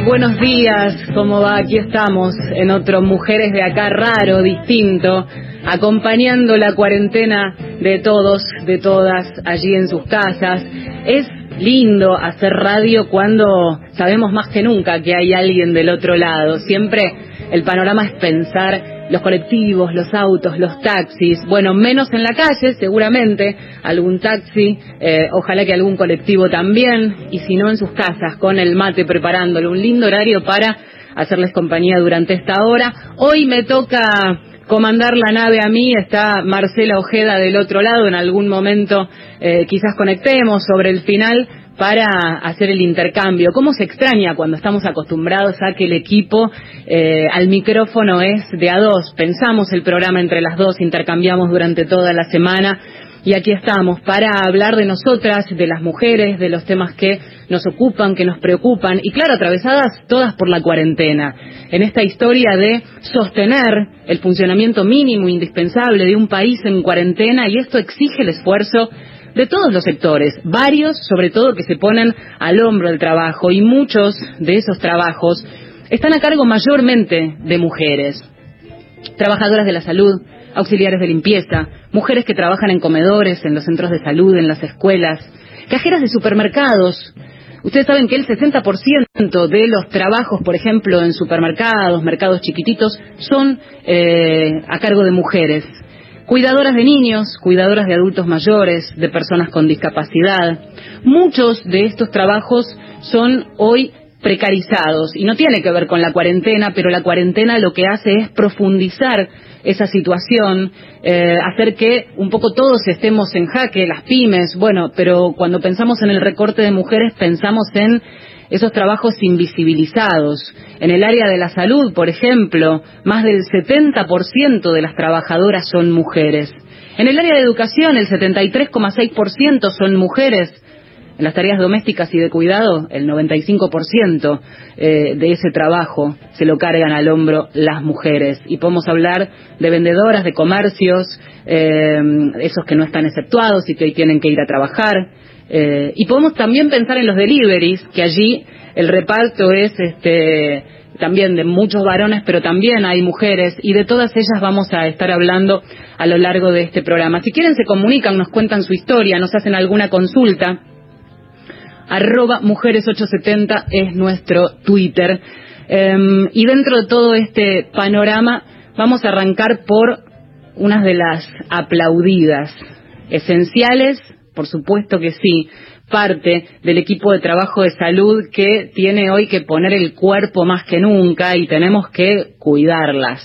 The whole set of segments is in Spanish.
Buenos días, ¿cómo va? Aquí estamos en otro Mujeres de Acá raro, distinto, acompañando la cuarentena de todos, de todas, allí en sus casas. Es lindo hacer radio cuando sabemos más que nunca que hay alguien del otro lado. Siempre el panorama es pensar los colectivos, los autos, los taxis, bueno, menos en la calle, seguramente, algún taxi, eh, ojalá que algún colectivo también, y si no en sus casas, con el mate preparándole un lindo horario para hacerles compañía durante esta hora. Hoy me toca comandar la nave a mí, está Marcela Ojeda del otro lado, en algún momento eh, quizás conectemos sobre el final para hacer el intercambio. ¿Cómo se extraña cuando estamos acostumbrados a que el equipo eh, al micrófono es de a dos? Pensamos el programa entre las dos, intercambiamos durante toda la semana y aquí estamos para hablar de nosotras, de las mujeres, de los temas que nos ocupan, que nos preocupan y claro, atravesadas todas por la cuarentena. En esta historia de sostener el funcionamiento mínimo indispensable de un país en cuarentena y esto exige el esfuerzo de todos los sectores, varios sobre todo que se ponen al hombro del trabajo y muchos de esos trabajos están a cargo mayormente de mujeres, trabajadoras de la salud, auxiliares de limpieza, mujeres que trabajan en comedores, en los centros de salud, en las escuelas, cajeras de supermercados. Ustedes saben que el 60% de los trabajos, por ejemplo, en supermercados, mercados chiquititos, son eh, a cargo de mujeres. Cuidadoras de niños, cuidadoras de adultos mayores, de personas con discapacidad. Muchos de estos trabajos son hoy precarizados y no tiene que ver con la cuarentena, pero la cuarentena lo que hace es profundizar esa situación, eh, hacer que un poco todos estemos en jaque, las pymes, bueno, pero cuando pensamos en el recorte de mujeres pensamos en esos trabajos invisibilizados. En el área de la salud, por ejemplo, más del 70% de las trabajadoras son mujeres. En el área de educación, el 73,6% son mujeres. En las tareas domésticas y de cuidado, el 95% eh, de ese trabajo se lo cargan al hombro las mujeres. Y podemos hablar de vendedoras, de comercios, eh, esos que no están exceptuados y que hoy tienen que ir a trabajar, eh, y podemos también pensar en los deliveries, que allí el reparto es este, también de muchos varones, pero también hay mujeres, y de todas ellas vamos a estar hablando a lo largo de este programa. Si quieren se comunican, nos cuentan su historia, nos hacen alguna consulta. Arroba Mujeres870 es nuestro Twitter. Em, y dentro de todo este panorama vamos a arrancar por unas de las aplaudidas, esenciales por supuesto que sí, parte del equipo de trabajo de salud que tiene hoy que poner el cuerpo más que nunca y tenemos que cuidarlas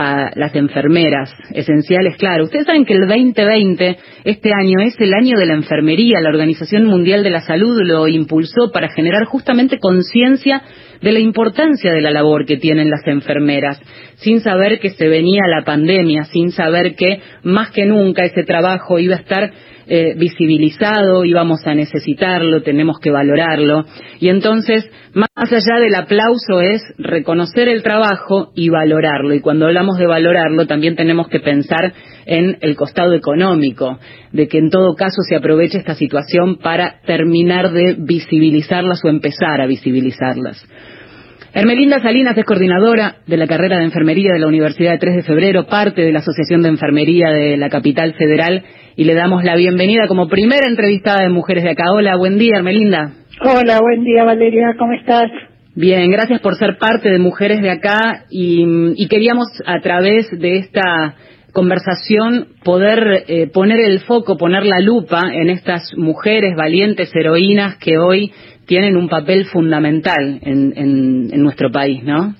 a las enfermeras esenciales, claro. Ustedes saben que el 2020, este año, es el año de la enfermería. La Organización Mundial de la Salud lo impulsó para generar justamente conciencia de la importancia de la labor que tienen las enfermeras, sin saber que se venía la pandemia, sin saber que más que nunca ese trabajo iba a estar eh, visibilizado y vamos a necesitarlo, tenemos que valorarlo. Y entonces, más allá del aplauso es reconocer el trabajo y valorarlo. Y cuando hablamos de valorarlo, también tenemos que pensar en el costado económico, de que en todo caso se aproveche esta situación para terminar de visibilizarlas o empezar a visibilizarlas. Hermelinda Salinas es coordinadora de la carrera de enfermería de la Universidad de 3 de Febrero, parte de la Asociación de Enfermería de la Capital Federal y le damos la bienvenida como primera entrevistada de Mujeres de Acá. Hola, buen día, Hermelinda. Hola, buen día, Valeria, ¿cómo estás? Bien, gracias por ser parte de Mujeres de Acá y, queríamos a través de esta conversación poder eh, poner el foco, poner la lupa en estas mujeres valientes, heroínas que hoy tienen un papel fundamental en, nuestro país, ¿no?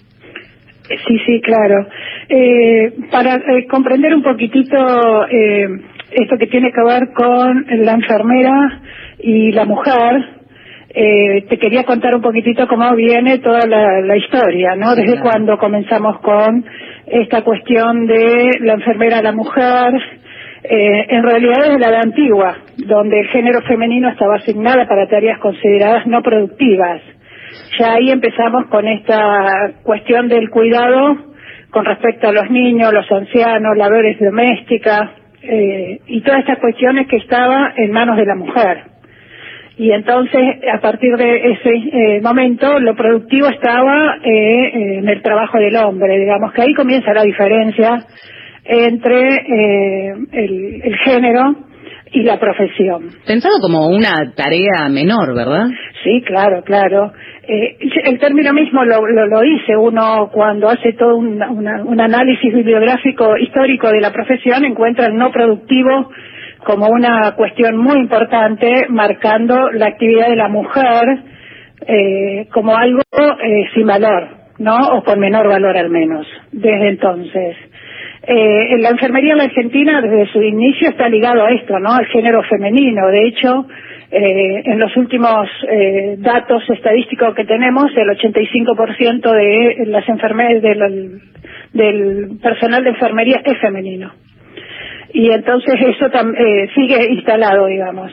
Sí, sí, claro. Eh, para eh, comprender un poquitito esto que tiene que ver con la enfermera y la mujer, eh, te quería contar un poquitito cómo viene toda la, historia, ¿no? Desde cuando comenzamos con esta cuestión de la enfermera a la mujer, eh, en realidad desde la edad antigua, donde el género femenino estaba asignada para tareas consideradas no productivas. Ya ahí empezamos con esta cuestión del cuidado con respecto a los niños, los ancianos, labores domésticas, eh, y todas estas cuestiones que estaba en manos de la mujer. Y entonces, a partir de ese eh, momento, lo productivo estaba eh, en el trabajo del hombre, digamos que ahí comienza la diferencia entre eh, el, el género y la profesión. Pensado como una tarea menor, ¿verdad? Sí, claro, claro. Eh, el término mismo lo, lo, lo, dice uno cuando hace todo un, una, un análisis bibliográfico histórico de la profesión, encuentra el no productivo como una cuestión muy importante, marcando la actividad de la mujer eh, como algo eh, sin valor, ¿no? O con menor valor al menos, desde entonces. Eh, la enfermería en la Argentina desde su inicio está ligado a esto, ¿no? Al género femenino. De hecho, eh, en los últimos eh, datos estadísticos que tenemos, el 85% de las enfermeras del, del personal de enfermería es femenino. Y entonces eso eh, sigue instalado, digamos.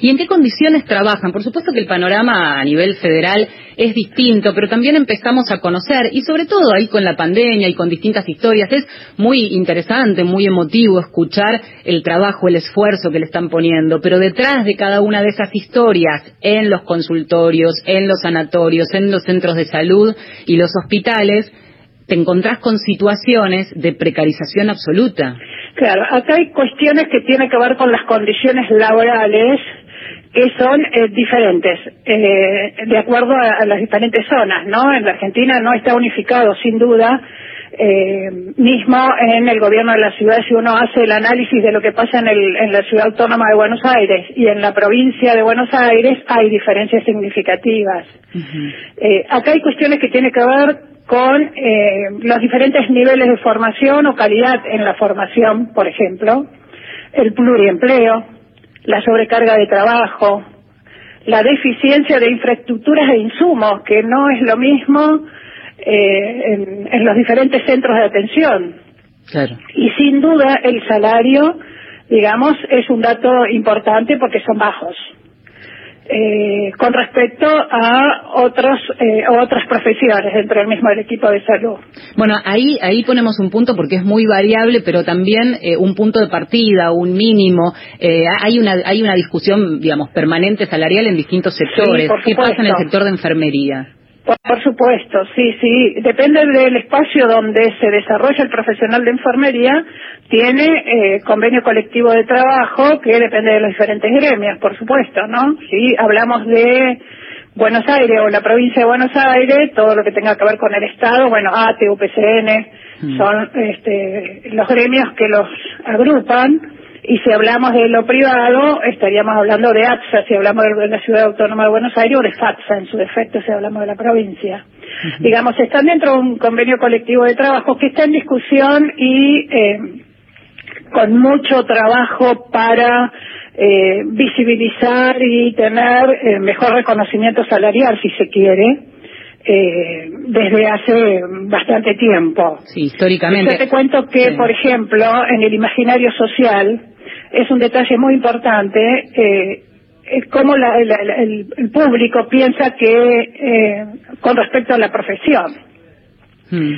¿Y en qué condiciones trabajan? Por supuesto que el panorama a nivel federal es distinto, pero también empezamos a conocer, y sobre todo ahí con la pandemia y con distintas historias, es muy interesante, muy emotivo escuchar el trabajo, el esfuerzo que le están poniendo, pero detrás de cada una de esas historias, en los consultorios, en los sanatorios, en los centros de salud y los hospitales, te encontrás con situaciones de precarización absoluta. Claro, acá hay cuestiones que tienen que ver con las condiciones laborales que son eh, diferentes eh, de acuerdo a, a, las diferentes zonas, ¿no? En la Argentina no está unificado, sin duda. Eh, mismo en el gobierno de la ciudad, si uno hace el análisis de lo que pasa en, el, en la ciudad autónoma de Buenos Aires y en la provincia de Buenos Aires, hay diferencias significativas. Uh -huh. acá hay cuestiones que tienen que ver con eh, los diferentes niveles de formación o calidad en la formación, por ejemplo, el pluriempleo, la sobrecarga de trabajo, la deficiencia de infraestructuras e insumos, que no es lo mismo eh, en, en, los diferentes centros de atención. Claro. Y sin duda el salario, digamos, es un dato importante porque son bajos eh, con respecto a otros eh, otras profesiones dentro del mismo equipo de salud. Bueno, ahí ahí ponemos un punto porque es muy variable, pero también eh, un punto de partida, un mínimo. Eh, hay una hay una discusión, digamos, permanente salarial en distintos sectores. Sí, ¿Qué pasa en el sector de enfermería? Por, supuesto, sí, sí. Depende del espacio donde se desarrolla el profesional de enfermería, tiene eh, convenio colectivo de trabajo que depende de los diferentes gremios, por supuesto, ¿no? Si hablamos de Buenos Aires o la provincia de Buenos Aires, todo lo que tenga que ver con el Estado, bueno, ATE, UPCN, mm. son este, los gremios que los agrupan y si hablamos de lo privado, estaríamos hablando de APSA, si hablamos de la Ciudad Autónoma de Buenos Aires, o de FATSA en su defecto, si hablamos de la provincia. Uh -huh. Digamos, están dentro de un convenio colectivo de trabajo que está en discusión y eh, con mucho trabajo para eh, visibilizar y tener eh, mejor reconocimiento salarial, si se quiere, eh, desde hace bastante tiempo. Sí, históricamente. Yo te cuento que, sí. por ejemplo, en el imaginario social, es un detalle muy importante eh, es como la, la, la, el, el, público piensa que eh, con respecto a la profesión. Hmm.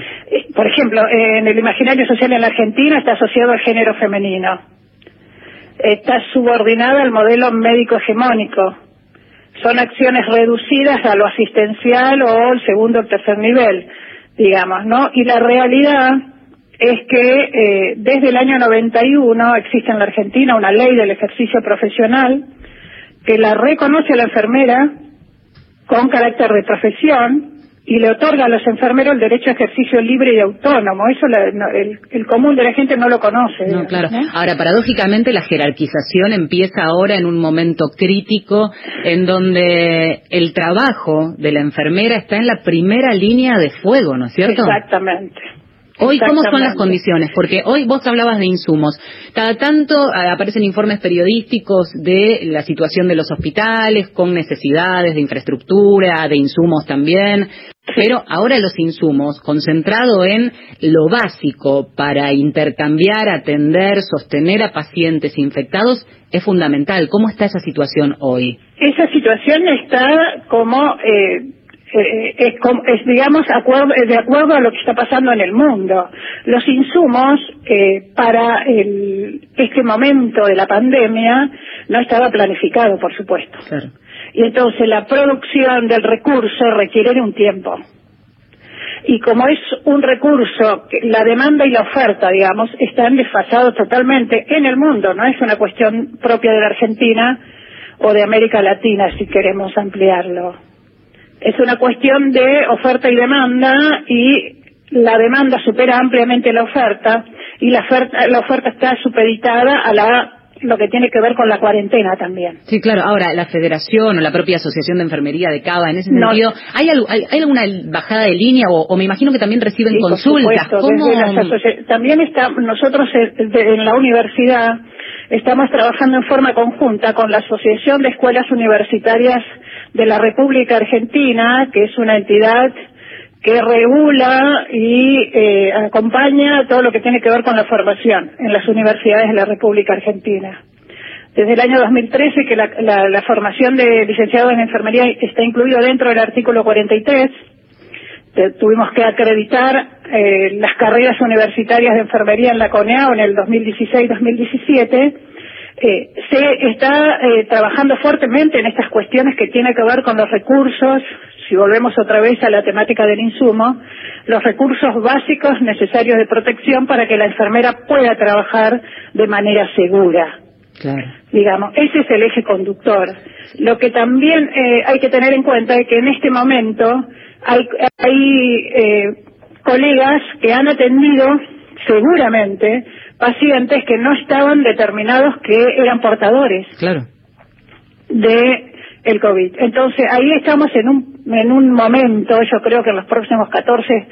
Por ejemplo, en el imaginario social en la Argentina está asociado al género femenino. Está subordinada al modelo médico hegemónico. Son acciones reducidas a lo asistencial o el segundo o tercer nivel, digamos, ¿no? Y la realidad es que eh, desde el año 91 existe en la Argentina una ley del ejercicio profesional que la reconoce a la enfermera con carácter de profesión y le otorga a los enfermeros el derecho a ejercicio libre y autónomo. Eso la, no, el, el, común de la gente no lo conoce. No, claro. ¿no? Ahora, paradójicamente, la jerarquización empieza ahora en un momento crítico en donde el trabajo de la enfermera está en la primera línea de fuego, ¿no es cierto? Exactamente. Hoy, ¿cómo son las condiciones? Porque hoy vos hablabas de insumos. Cada tanto aparecen informes periodísticos de la situación de los hospitales, con necesidades de infraestructura, de insumos también. Pero ahora los insumos, concentrado en lo básico para intercambiar, atender, sostener a pacientes infectados, es fundamental. ¿Cómo está esa situación hoy? Esa situación está como... Eh eh, es, es, digamos, acuerdo, de acuerdo a lo que está pasando en el mundo. Los insumos eh, para el, este momento de la pandemia no estaba planificado, por supuesto. Claro. y entonces la producción del recurso requiere un tiempo. Y como es un recurso, la demanda y la oferta, digamos, están desfasados totalmente en el mundo, no es una cuestión propia de la Argentina o de América Latina, si queremos ampliarlo. Es una cuestión de oferta y demanda y la demanda supera ampliamente la oferta y la oferta, la oferta está supeditada a la lo que tiene que ver con la cuarentena también. Sí, claro. Ahora, la federación o la propia asociación de enfermería de Cava, en ese sentido, ¿hay, hay, alguna bajada de línea o, me imagino que también reciben consultas? también está, nosotros en la universidad estamos trabajando en forma conjunta con la Asociación de Escuelas Universitarias de la República Argentina, que es una entidad que regula y eh, acompaña todo lo que tiene que ver con la formación en las universidades de la República Argentina. Desde el año 2013 que la, formación de licenciados en enfermería está incluido dentro del artículo 43. tuvimos que acreditar eh, las carreras universitarias de enfermería en la CONEAO en el 2016-2017. Eh, se está trabajando fuertemente en estas cuestiones que tienen que ver con los recursos, si volvemos otra vez a la temática del insumo, los recursos básicos necesarios de protección para que la enfermera pueda trabajar de manera segura. Claro. Digamos, ese es el eje conductor. Lo que también eh, hay que tener en cuenta es que en este momento hay, hay eh, colegas que han atendido seguramente pacientes que no estaban determinados que eran portadores claro. de el COVID. Entonces, ahí estamos en un, en un momento, yo creo que en los próximos 14,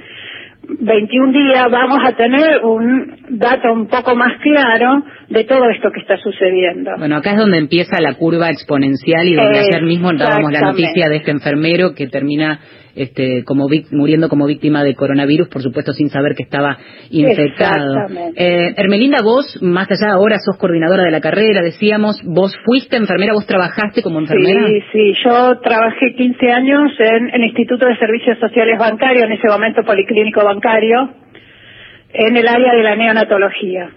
21 días vamos a tener un dato un poco más claro de todo esto que está sucediendo. Bueno, acá es donde empieza la curva exponencial y donde ayer mismo dábamos la noticia de este enfermero que termina este, como muriendo como víctima de coronavirus, por supuesto sin saber que estaba infectado. Eh, Hermelinda, vos, más allá ahora sos coordinadora de la carrera, decíamos, vos fuiste enfermera, vos trabajaste como enfermera. Sí, sí, yo trabajé 15 años en el Instituto de Servicios Sociales Bancarios, en ese momento Policlínico Bancario, en el área de la neonatología.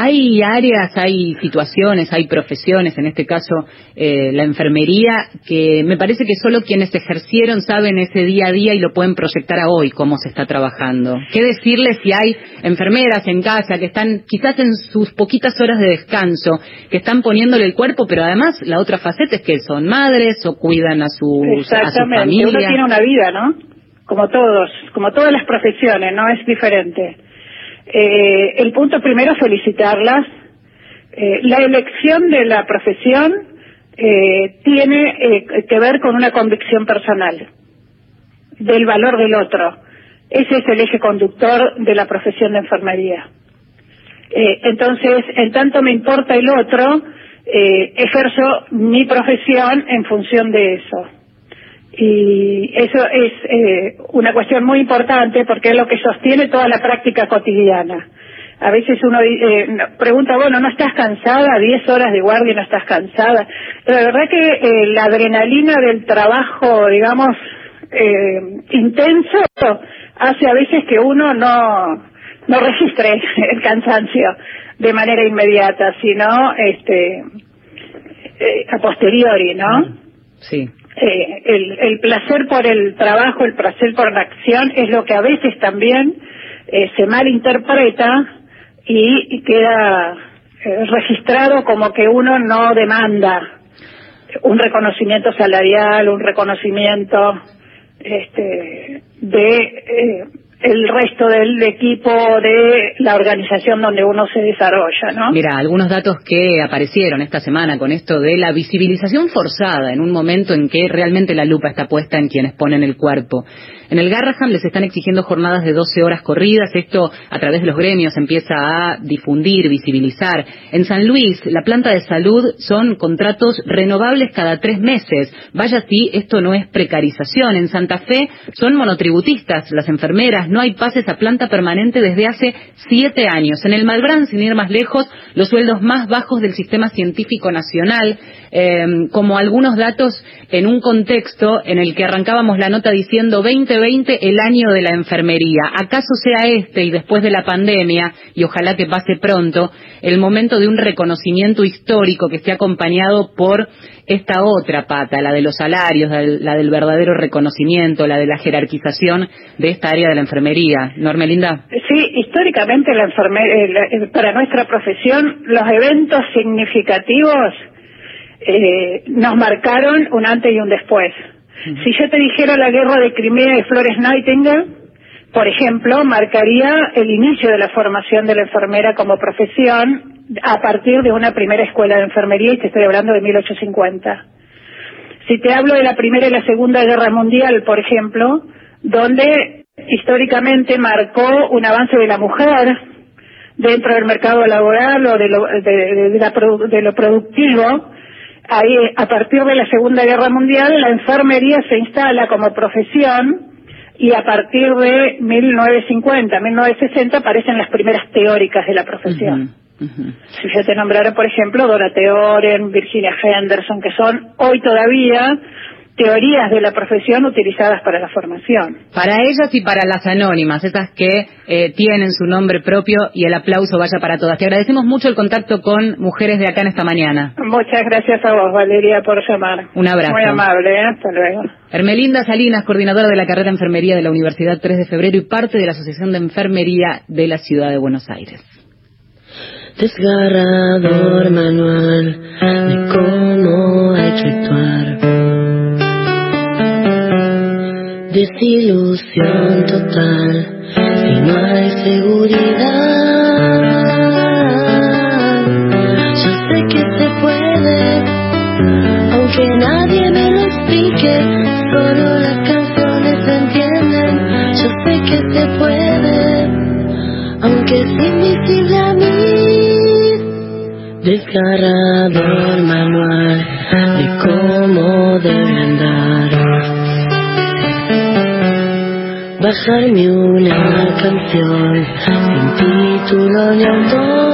Hay áreas, hay situaciones, hay profesiones, en este caso eh, la enfermería, que me parece que solo quienes ejercieron saben ese día a día y lo pueden proyectar a hoy, cómo se está trabajando. ¿Qué decirles si hay enfermeras en casa que están quizás en sus poquitas horas de descanso, que están poniéndole el cuerpo, pero además la otra faceta es que son madres o cuidan a su, a su familia? Uno tiene una vida, ¿no? Como todos, como todas las profesiones, no es diferente. Eh, el punto primero, felicitarlas. Eh, la elección de la profesión eh, tiene eh, que ver con una convicción personal del valor del otro. Ese es el eje conductor de la profesión de enfermería. Eh, entonces, en tanto me importa el otro, ejerzo mi profesión en función de eso. Y eso es eh, una cuestión muy importante porque es lo que sostiene toda la práctica cotidiana. A veces uno eh, pregunta, bueno, ¿no estás cansada? ¿Diez horas de guardia no estás cansada? Pero la verdad que eh, la adrenalina del trabajo, digamos, eh, intenso, hace a veces que uno no, no registre el cansancio de manera inmediata, sino este, eh, a posteriori, ¿no? Sí. Eh, el, el, placer por el trabajo, el placer por la acción es lo que a veces también eh, se malinterpreta y, queda eh, registrado como que uno no demanda un reconocimiento salarial, un reconocimiento este, de el resto del equipo de la organización donde uno se desarrolla, ¿no? Mira, algunos datos que aparecieron esta semana con esto de la visibilización forzada en un momento en que realmente la lupa está puesta en quienes ponen el cuerpo. En el Garraham les están exigiendo jornadas de 12 horas corridas. Esto a través de los gremios empieza a difundir, visibilizar. En San Luis, la planta de salud son contratos renovables cada tres meses. Vaya si esto no es precarización. En Santa Fe son monotributistas las enfermeras. No hay pases a planta permanente desde hace siete años. En el Malbrán, sin ir más lejos, los sueldos más bajos del sistema científico nacional. Em, como algunos datos en un contexto en el que arrancábamos la nota diciendo 2020 el año de la enfermería. ¿Acaso sea este y después de la pandemia, y ojalá que pase pronto, el momento de un reconocimiento histórico que esté acompañado por esta otra pata, la de los salarios, la del verdadero reconocimiento, la de la jerarquización de esta área de la enfermería. Normelinda. Sí, históricamente la eh, para nuestra profesión los eventos significativos eh, nos marcaron un antes y un después. Si yo te dijera la guerra de Crimea y Flores Nightingale, por ejemplo, marcaría el inicio de la formación de la enfermera como profesión a partir de una primera escuela de enfermería, y te estoy hablando de 1850. Si te hablo de la Primera y la Segunda Guerra Mundial, por ejemplo, donde históricamente marcó un avance de la mujer dentro del mercado laboral o de lo, de lo productivo, ahí, a partir de la Segunda Guerra Mundial, la enfermería se instala como profesión y a partir de 1950, 1960 aparecen las primeras teóricas de la profesión. Si yo te nombrara, por ejemplo, Dora Oren, Virginia Henderson, que son hoy todavía teorías de la profesión utilizadas para la formación. Para ellas y para las anónimas, esas que eh, tienen su nombre propio y el aplauso vaya para todas. Te agradecemos mucho el contacto con mujeres de acá en esta mañana. Muchas gracias a vos, Valeria, por llamar. Un abrazo. Muy amable, ¿eh? hasta luego. Hermelinda Salinas, coordinadora de la carrera de enfermería de la Universidad 3 de Febrero y parte de la Asociación de Enfermería de la Ciudad de Buenos Aires. Desgarrador manual de cómo hay que actuar desilusión total si no hay seguridad. Yo sé que se puede, aunque nadie me Desgarrador manual de cómo debe andar bajarme una canción sin título ni autor.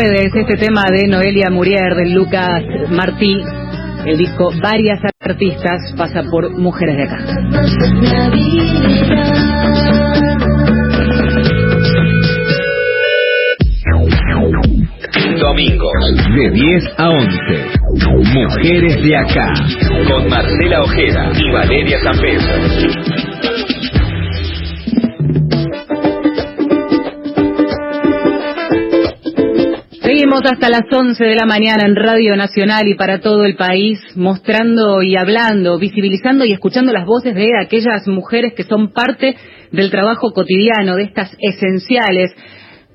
Este tema de Noelia Murier, de Lucas Martí. El disco Varias Artistas pasa por Mujeres de Acá. Domingos, de 10 a 11. Mujeres de Acá. Con Marcela Ojeda y Valeria San Hasta las 11 de la mañana en Radio Nacional y para todo el país, mostrando y hablando, visibilizando y escuchando las voces de aquellas mujeres que son parte del trabajo cotidiano, de estas esenciales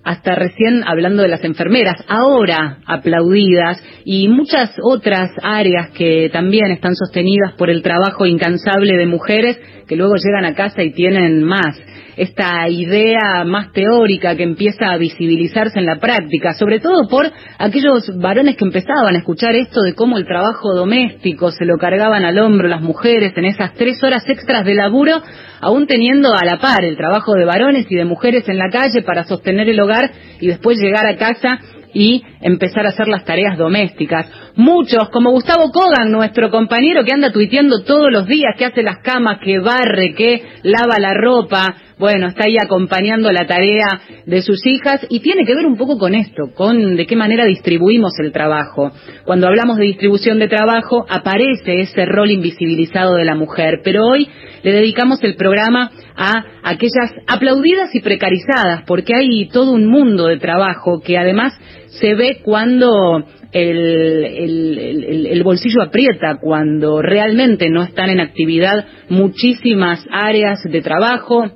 hasta recién hablando de las enfermeras, ahora aplaudidas, y muchas otras áreas que también están sostenidas por el trabajo incansable de mujeres que luego llegan a casa y tienen más. Esta idea más teórica que empieza a visibilizarse en la práctica, sobre todo por aquellos varones que empezaban a escuchar esto de cómo el trabajo doméstico se lo cargaban al hombro las mujeres en esas tres horas extras de laburo, aún teniendo a la par el trabajo de varones y de mujeres en la calle para sostener el hogar y después llegar a casa y empezar a hacer las tareas domésticas. Muchos, como Gustavo Kogan, nuestro compañero que anda tuiteando todos los días, que hace las camas, que barre, que lava la ropa, bueno, está ahí acompañando la tarea de sus hijas y tiene que ver un poco con esto, con de qué manera distribuimos el trabajo. Cuando hablamos de distribución de trabajo aparece ese rol invisibilizado de la mujer, pero hoy le dedicamos el programa a aquellas aplaudidas y precarizadas, porque hay todo un mundo de trabajo que además se ve cuando el, bolsillo aprieta, cuando realmente no están en actividad muchísimas áreas de trabajo,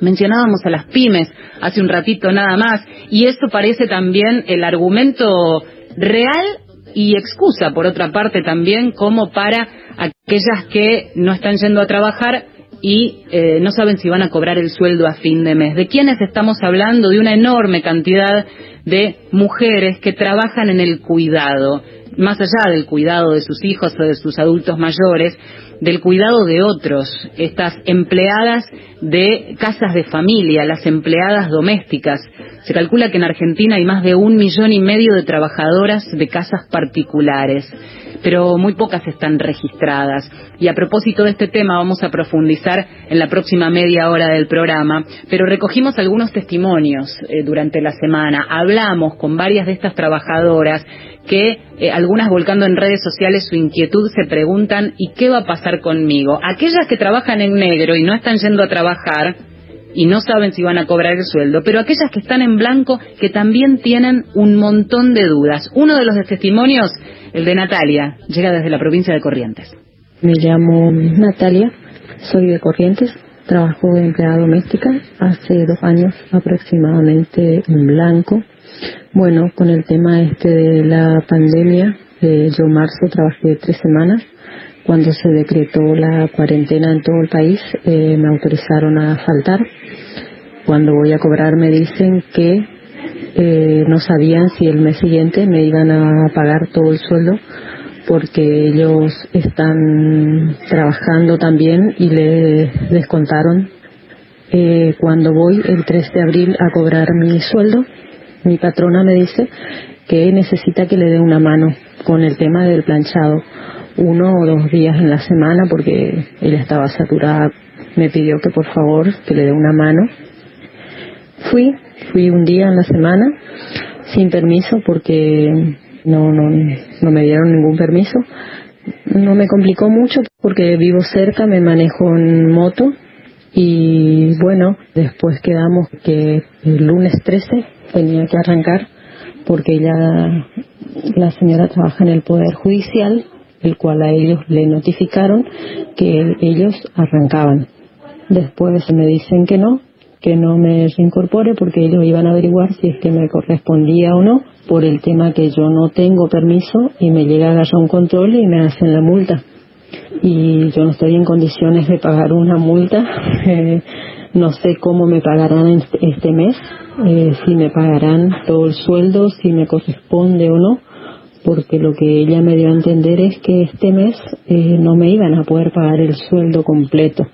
Mencionábamos a las pymes hace un ratito nada más, y esto parece también el argumento real y excusa, por otra parte, también como para aquellas que no están yendo a trabajar y eh, no saben si van a cobrar el sueldo a fin de mes. ¿De quiénes estamos hablando? De una enorme cantidad de mujeres que trabajan en el cuidado, más allá del cuidado de sus hijos o de sus adultos mayores, del cuidado de otros, estas empleadas de casas de familia, las empleadas domésticas. Se calcula que en Argentina hay más de un millón y medio de trabajadoras de casas particulares, pero muy pocas están registradas. Y a propósito de este tema vamos a profundizar en la próxima media hora del programa, pero recogimos algunos testimonios eh, durante la semana, hablamos con varias de estas trabajadoras que eh, algunas volcando en redes sociales su inquietud se preguntan ¿y qué va a pasar conmigo? Aquellas que trabajan en negro y no están yendo a trabajar y no saben si van a cobrar el sueldo, pero aquellas que están en blanco que también tienen un montón de dudas. Uno de los testimonios, el de Natalia, llega desde la provincia de Corrientes. Me llamo Natalia, soy de Corrientes, trabajo de empleada doméstica hace dos años aproximadamente en blanco bueno, con el tema este de la pandemia, yo en marzo trabajé tres semanas. Cuando se decretó la cuarentena en todo el país, eh, me autorizaron a faltar. Cuando voy a cobrar me dicen que eh, no sabían si el mes siguiente me iban a pagar todo el sueldo porque ellos están trabajando también y le descontaron eh, cuando voy el 3 de abril a cobrar mi sueldo mi patrona me dice que necesita que le dé una mano con el tema del planchado, uno o dos días en la semana porque ella estaba saturada. Me pidió que por favor que le dé una mano. Fui, fui un día en la semana sin permiso porque no, no, no me dieron ningún permiso. No me complicó mucho porque vivo cerca, me manejo en moto y bueno, después quedamos que el lunes 13 tenía que arrancar porque ella, la señora trabaja en el Poder Judicial, el cual a ellos le notificaron que ellos arrancaban. Después me dicen que no, que no me reincorpore porque ellos iban a averiguar si es que me correspondía o no por el tema que yo no tengo permiso y me llega a agarrar un control y me hacen la multa. Y yo no estoy en condiciones de pagar una multa. no sé cómo me pagarán este, este mes eh, si me pagarán todo el sueldo, si me corresponde o no, porque lo que ella me dio a entender es que este mes eh, no me iban a poder pagar el sueldo completo,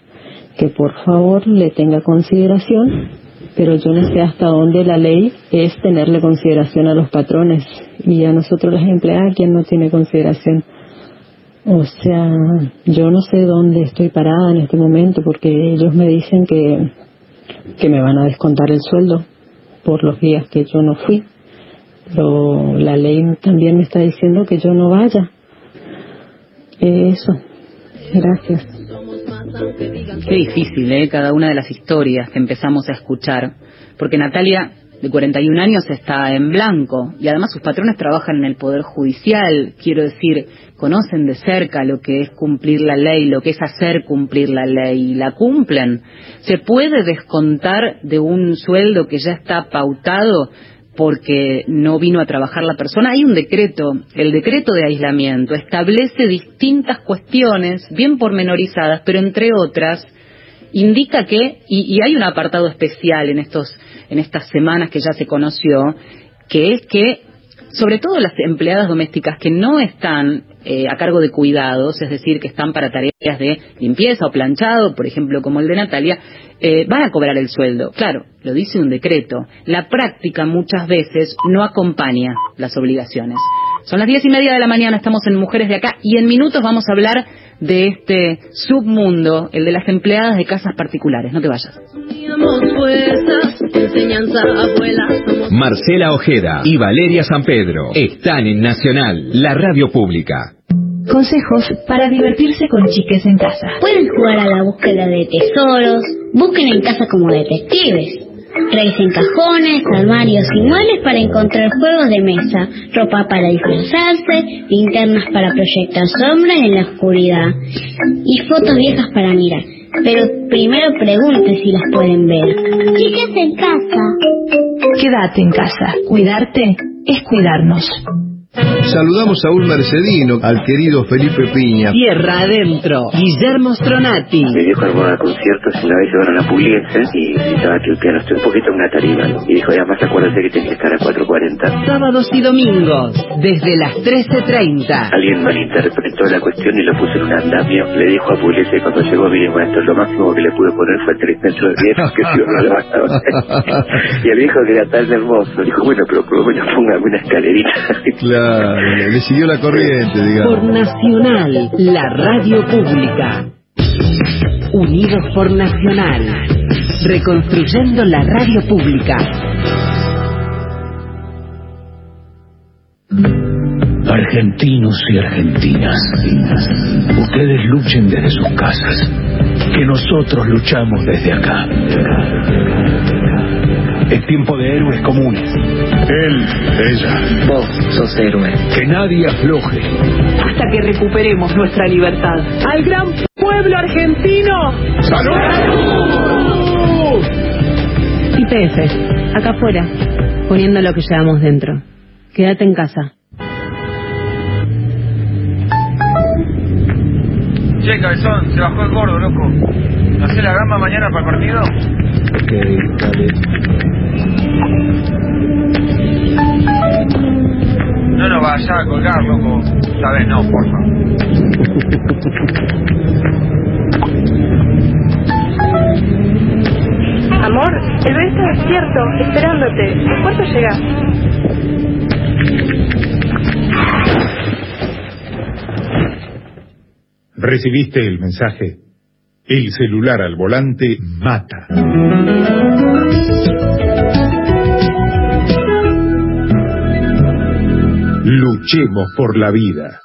que por favor le tenga consideración, pero yo no sé hasta dónde la ley es tenerle consideración a los patrones y a nosotros las empleadas, quien no tiene consideración. O sea, yo no sé dónde estoy parada en este momento porque ellos me dicen que, que me van a descontar el sueldo por los días que yo no fui. Pero la ley también me está diciendo que yo no vaya. Eso. Gracias. Qué difícil, ¿eh? Cada una de las historias que empezamos a escuchar. Porque Natalia de 41 años está en blanco y además sus patrones trabajan en el Poder Judicial, quiero decir, conocen de cerca lo que es cumplir la ley, lo que es hacer cumplir la ley y la cumplen. ¿Se puede descontar de un sueldo que ya está pautado porque no vino a trabajar la persona? Hay un decreto, el decreto de aislamiento, establece distintas cuestiones, bien pormenorizadas, pero entre otras, indica que, y, hay un apartado especial en estos en estas semanas que ya se conoció, que es que sobre todo las empleadas domésticas que no están eh, a cargo de cuidados, es decir, que están para tareas de limpieza o planchado, por ejemplo, como el de Natalia, eh, van a cobrar el sueldo. Claro, lo dice un decreto. La práctica muchas veces no acompaña las obligaciones. Son las diez y media de la mañana, estamos en Mujeres de Acá y en minutos vamos a hablar de este submundo, el de las empleadas de casas particulares. No te vayas. Marcela Ojeda y Valeria San Pedro están en Nacional, la radio pública. Consejos para divertirse con chiques en casa. Pueden jugar a la búsqueda de tesoros, busquen en casa como detectives. Revisen cajones, armarios y muebles para encontrar juegos de mesa, ropa para disfrazarse, linternas para proyectar sombras en la oscuridad y fotos viejas para mirar. Pero primero pregunte si las pueden ver. Chicas en casa. Quédate en casa. Cuidarte es cuidarnos. Saludamos a un mercedino, al querido Felipe Piña. Tierra adentro, Guillermo Stronati. Mi viejo armaba conciertos y una vez llevaron a Pugliese y necesitaba que el piano esté un poquito en una tarima. ¿no? Y dijo, además acuérdate que tenía que estar a 4.40. Sábados y domingos, desde las 13.30. Alguien malinterpretó la cuestión y lo puso en un andamio. Le dijo a Pugliese cuando llegó, mire maestro, lo máximo que le pude poner fue 3 metros de viejo, que si no lo bastaba. y el viejo que era tan hermoso, dijo, bueno, pero por lo menos póngame una escalerita. Claro, le siguió la corriente, digamos. Por Nacional, la radio pública. Unidos por Nacional. Reconstruyendo la radio pública. Argentinos y argentinas, ustedes luchen desde sus casas, que nosotros luchamos desde acá. Es tiempo de héroes comunes. Él, ella. Vos sos héroe. Que nadie afloje. Hasta que recuperemos nuestra libertad. ¡Al gran pueblo argentino! ¡Salud! IPF, acá afuera, poniendo lo que llevamos dentro. Quédate en casa. Che, cabezón, se bajó el gordo, loco. ¿No hace la gamba mañana para el partido? Ok, dale. Vaya a colgar, loco. Esta vez no, porfa. Amor, el bebé está despierto, esperándote. ¿En cuánto llegas? ¿Recibiste el mensaje? El celular al volante mata. Luchemos por la vida.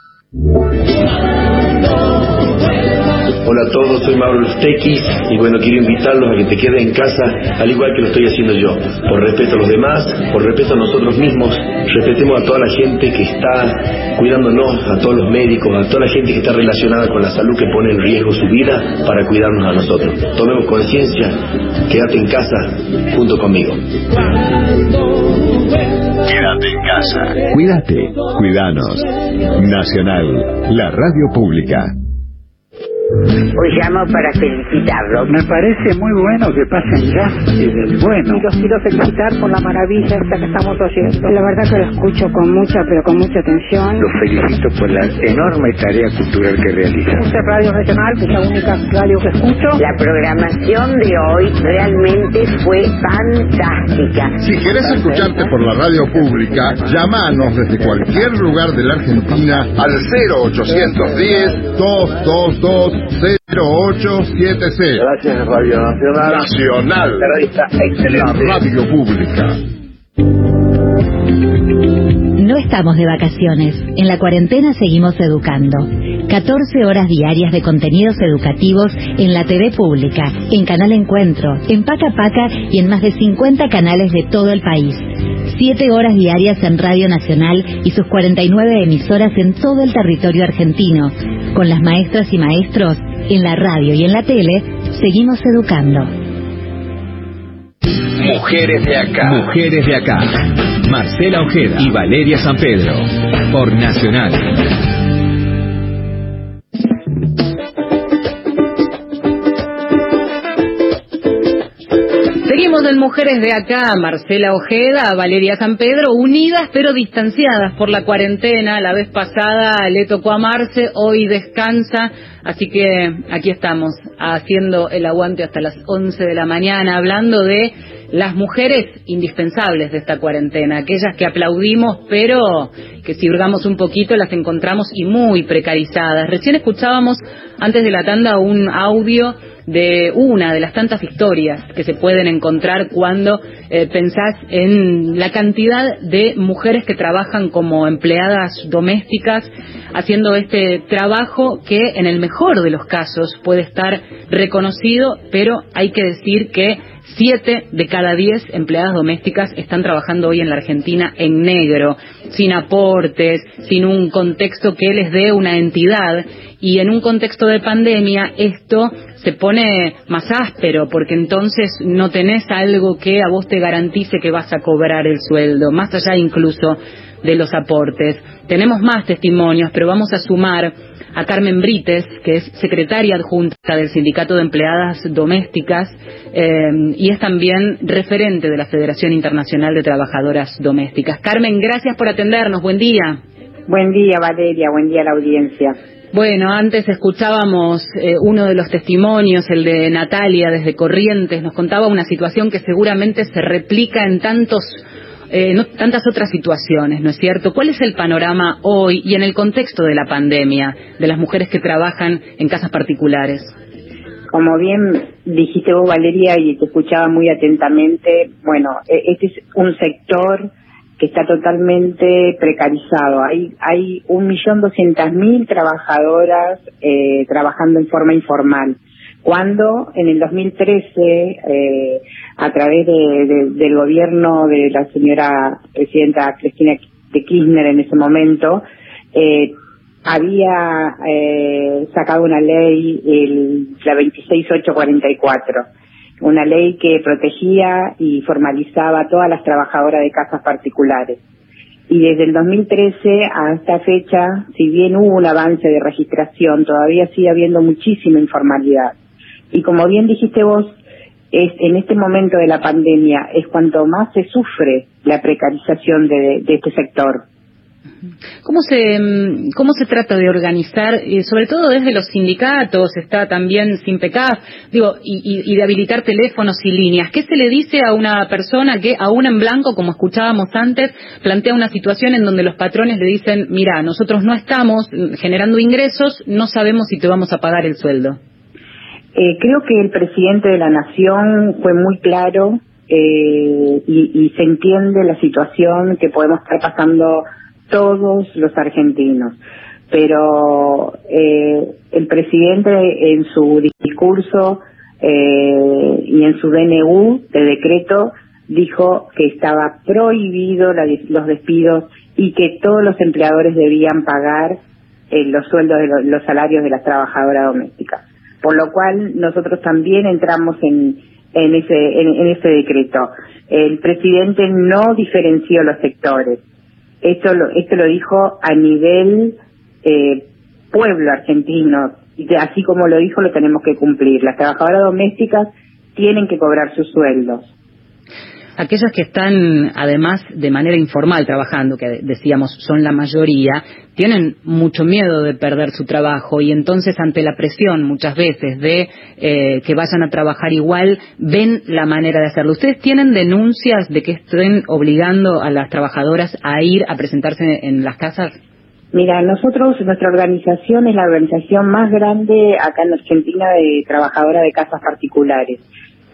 Hola a todos, soy Mauro Lustequis y bueno, quiero invitarlos a que te queden en casa al igual que lo estoy haciendo yo. Por respeto a los demás, por respeto a nosotros mismos, respetemos a toda la gente que está cuidándonos, a todos los médicos, a toda la gente que está relacionada con la salud que pone en riesgo su vida para cuidarnos a nosotros. Tomemos conciencia, quédate en casa junto conmigo. Quédate en casa. Cuídate, cuidanos. Nacional, la radio pública. Hoy llamo para felicitarlos. Me parece muy bueno que pasen ya y del bueno. Y los quiero felicitar por la maravilla esta que estamos oyendo. La verdad que lo escucho con mucha, pero con mucha atención. Los felicito por la enorme tarea cultural que realizan. Esta es Radio Regional, que es la única radio que escucho. La programación de hoy realmente fue fantástica. Si querés escucharte por la radio pública, llámanos desde cualquier lugar de la Argentina al 0810 222 0870. Gracias, Radio Nacional. Nacional. La radio está excelente. La radio pública. No estamos de vacaciones. En la cuarentena seguimos educando. 14 horas diarias de contenidos educativos en la TV pública, en Canal Encuentro, en Paca Paca y en más de 50 canales de todo el país. 7 horas diarias en Radio Nacional y sus 49 emisoras en todo el territorio argentino. Con las maestras y maestros, en la radio y en la tele, seguimos educando. Mujeres de acá. Mujeres de acá. Marcela Ojeda y Valeria San Pedro. Por Nacional. Mujeres de acá, Marcela Ojeda, Valeria San Pedro, unidas pero distanciadas por la cuarentena. La vez pasada le tocó amarse, hoy descansa, así que aquí estamos haciendo el aguante hasta las 11 de la mañana, hablando de las mujeres indispensables de esta cuarentena, aquellas que aplaudimos, pero que si hurgamos un poquito las encontramos y muy precarizadas. Recién escuchábamos antes de la tanda un audio de una de las tantas historias que se pueden encontrar cuando eh, pensás en la cantidad de mujeres que trabajan como empleadas domésticas haciendo este trabajo que en el mejor de los casos puede estar reconocido, pero hay que decir que Siete de cada diez empleadas domésticas están trabajando hoy en la Argentina en negro, sin aportes, sin un contexto que les dé una entidad. Y en un contexto de pandemia esto se pone más áspero porque entonces no tenés algo que a vos te garantice que vas a cobrar el sueldo, más allá incluso de los aportes. Tenemos más testimonios, pero vamos a sumar a Carmen Brites, que es secretaria adjunta del Sindicato de Empleadas Domésticas eh, y es también referente de la Federación Internacional de Trabajadoras Domésticas. Carmen, gracias por atendernos. Buen día. Buen día, Valeria. Buen día a la audiencia. Bueno, antes escuchábamos eh, uno de los testimonios, el de Natalia desde Corrientes, nos contaba una situación que seguramente se replica en tantos eh, no, tantas otras situaciones, ¿no es cierto? ¿Cuál es el panorama hoy y en el contexto de la pandemia de las mujeres que trabajan en casas particulares? Como bien dijiste vos, Valeria, y te escuchaba muy atentamente, bueno, e, este es un sector que está totalmente precarizado. Hay hay un millón doscientas mil trabajadoras eh, trabajando en forma informal cuando en el 2013, eh, a través de, del gobierno de la señora presidenta Cristina de Kirchner en ese momento, eh, había eh, sacado una ley, el, la 26844, una ley que protegía y formalizaba a todas las trabajadoras de casas particulares. Y desde el 2013 a esta fecha, si bien hubo un avance de registración, todavía sigue habiendo muchísima informalidad. Y como bien dijiste vos, es en este momento de la pandemia es cuanto más se sufre la precarización de, este sector. ¿Cómo se, mm, ¿Cómo se trata de organizar, eh, sobre todo desde los sindicatos, está también SIMPECAF, digo, y, y, de habilitar teléfonos y líneas? ¿Qué se le dice a una persona que, aún en blanco, como escuchábamos antes, plantea una situación en donde los patrones le dicen, mira, nosotros no estamos generando ingresos, no sabemos si te vamos a pagar el sueldo? Eh, creo que el presidente de la Nación fue muy claro eh, y, se entiende la situación que podemos estar pasando todos los argentinos. Pero eh, el presidente en su discurso eh, y en su DNU de decreto dijo que estaba prohibido los despidos y que todos los empleadores debían pagar eh, los sueldos de los salarios de las trabajadoras domésticas por lo cual nosotros también entramos en, en ese en, ese decreto. El presidente no diferenció los sectores. Esto lo, esto lo dijo a nivel eh, pueblo argentino. Y así como lo dijo, lo tenemos que cumplir. Las trabajadoras domésticas tienen que cobrar sus sueldos aquellas que están además de manera informal trabajando, que decíamos son la mayoría, tienen mucho miedo de perder su trabajo y entonces ante la presión muchas veces de eh, que vayan a trabajar igual, ven la manera de hacerlo. ¿Ustedes tienen denuncias de que estén obligando a las trabajadoras a ir a presentarse en las casas? Mira, nosotros, nuestra organización es la organización más grande acá en Argentina de trabajadoras de casas particulares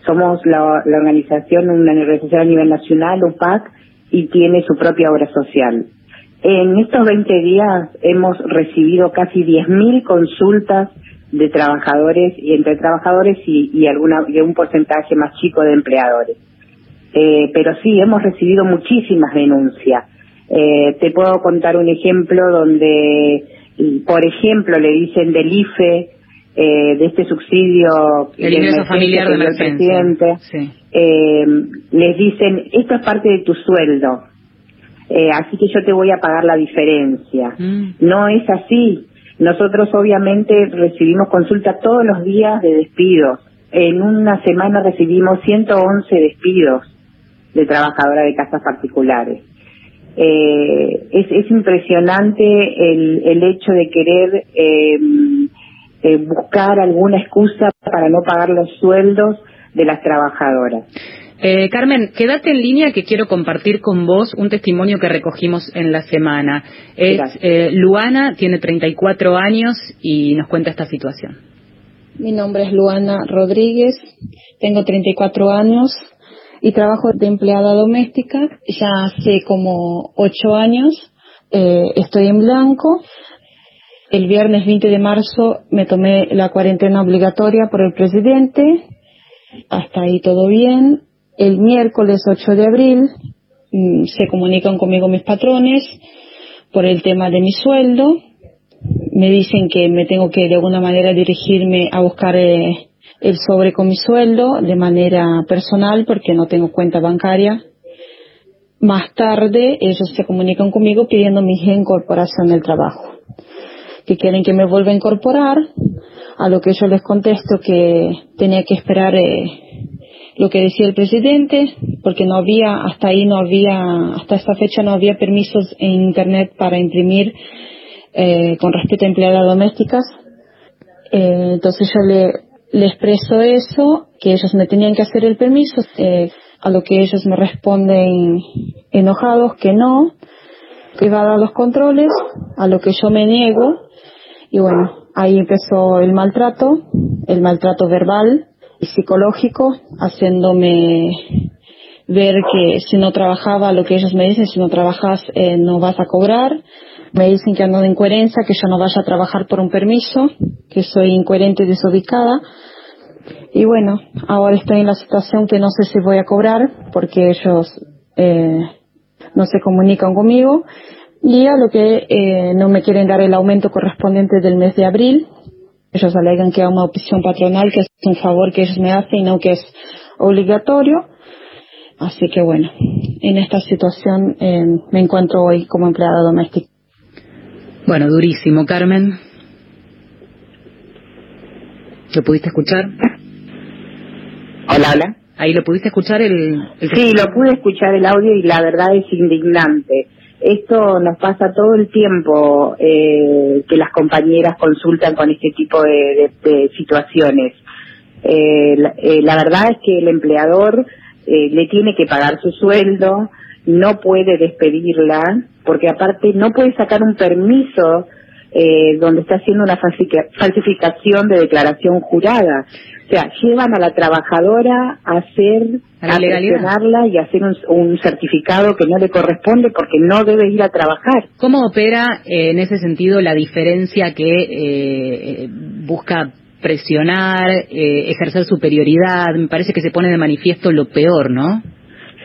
somos la, organización, una organización a nivel nacional, UPAC, y tiene su propia obra social. En estos 20 días hemos recibido casi 10.000 consultas de trabajadores y entre trabajadores y, y alguna un porcentaje más chico de empleadores. Eh, pero sí, hemos recibido muchísimas denuncias. Eh, te puedo contar un ejemplo donde, por ejemplo, le dicen del IFE, eh, de este subsidio el ingreso familiar de emergencia. presidente, Sí. eh, les dicen, esto es parte de tu sueldo, eh, así que yo te voy a pagar la diferencia. Mm. No es así. Nosotros obviamente recibimos consultas todos los días de despidos. En una semana recibimos 111 despidos de trabajadoras de casas particulares. Eh, es, es impresionante el, el hecho de querer eh, eh, buscar alguna excusa para no pagar los sueldos de las trabajadoras. Eh, Carmen, quédate en línea que quiero compartir con vos un testimonio que recogimos en la semana. Es eh, Luana, tiene 34 años y nos cuenta esta situación. Mi nombre es Luana Rodríguez, tengo 34 años y trabajo de empleada doméstica ya hace como 8 años. Eh, estoy en blanco. El viernes 20 de marzo me tomé la cuarentena obligatoria por el presidente. Hasta ahí todo bien. El miércoles 8 de abril mm, se comunican conmigo mis patrones por el tema de mi sueldo me dicen que me tengo que de alguna manera dirigirme a buscar eh, el sobre con mi sueldo de manera personal porque no tengo cuenta bancaria. Más tarde ellos se comunican conmigo pidiendo mi incorporación del trabajo, que quieren que me vuelva a incorporar, a lo que yo les contesto que tenía que esperar eh, lo que decía el presidente, porque no había, hasta ahí no había, hasta esta fecha no había permisos en internet para imprimir eh, con respecto a empleadas domésticas. Eh, entonces yo le, expreso eso, que ellos me tenían que hacer el permiso, eh, a lo que ellos me responden enojados que no, que va a dar los controles, a lo que yo me niego, y bueno, ahí empezó el maltrato, el maltrato verbal y psicológico, haciéndome ver que si no trabajaba, lo que ellos me dicen, si no trabajas eh, no vas a cobrar. Me dicen que ando de incoherencia, que yo no vaya a trabajar por un permiso, que soy incoherente y desubicada. Y bueno, ahora estoy en la situación que no sé si voy a cobrar porque ellos eh, no se comunican conmigo y a lo que eh, no me quieren dar el aumento correspondiente del mes de abril. Ellos alegan que es una opción patronal, que es un favor que ellos me hacen y no que es obligatorio. Así que bueno, en esta situación eh, me encuentro hoy como empleada doméstica. Bueno, durísimo, Carmen. ¿Lo pudiste escuchar? Hola, hola. Ahí lo pudiste escuchar el... el Sí, lo pude escuchar el audio y la verdad es indignante. Esto nos pasa todo el tiempo eh, que las compañeras consultan con este tipo de, de- situaciones. Eh, la, eh, la verdad es que el empleador eh, le tiene que pagar su sueldo, no puede despedirla, porque aparte no puede sacar un permiso eh, donde está haciendo una falsificación de declaración jurada. O sea, llevan a la trabajadora a hacer, A a presionarla y a hacer un, un certificado que no le corresponde porque no debe ir a trabajar. ¿Cómo opera eh, en ese sentido la diferencia que eh, eh, busca presionar, eh, ejercer superioridad? Me parece que se pone de manifiesto lo peor, ¿no?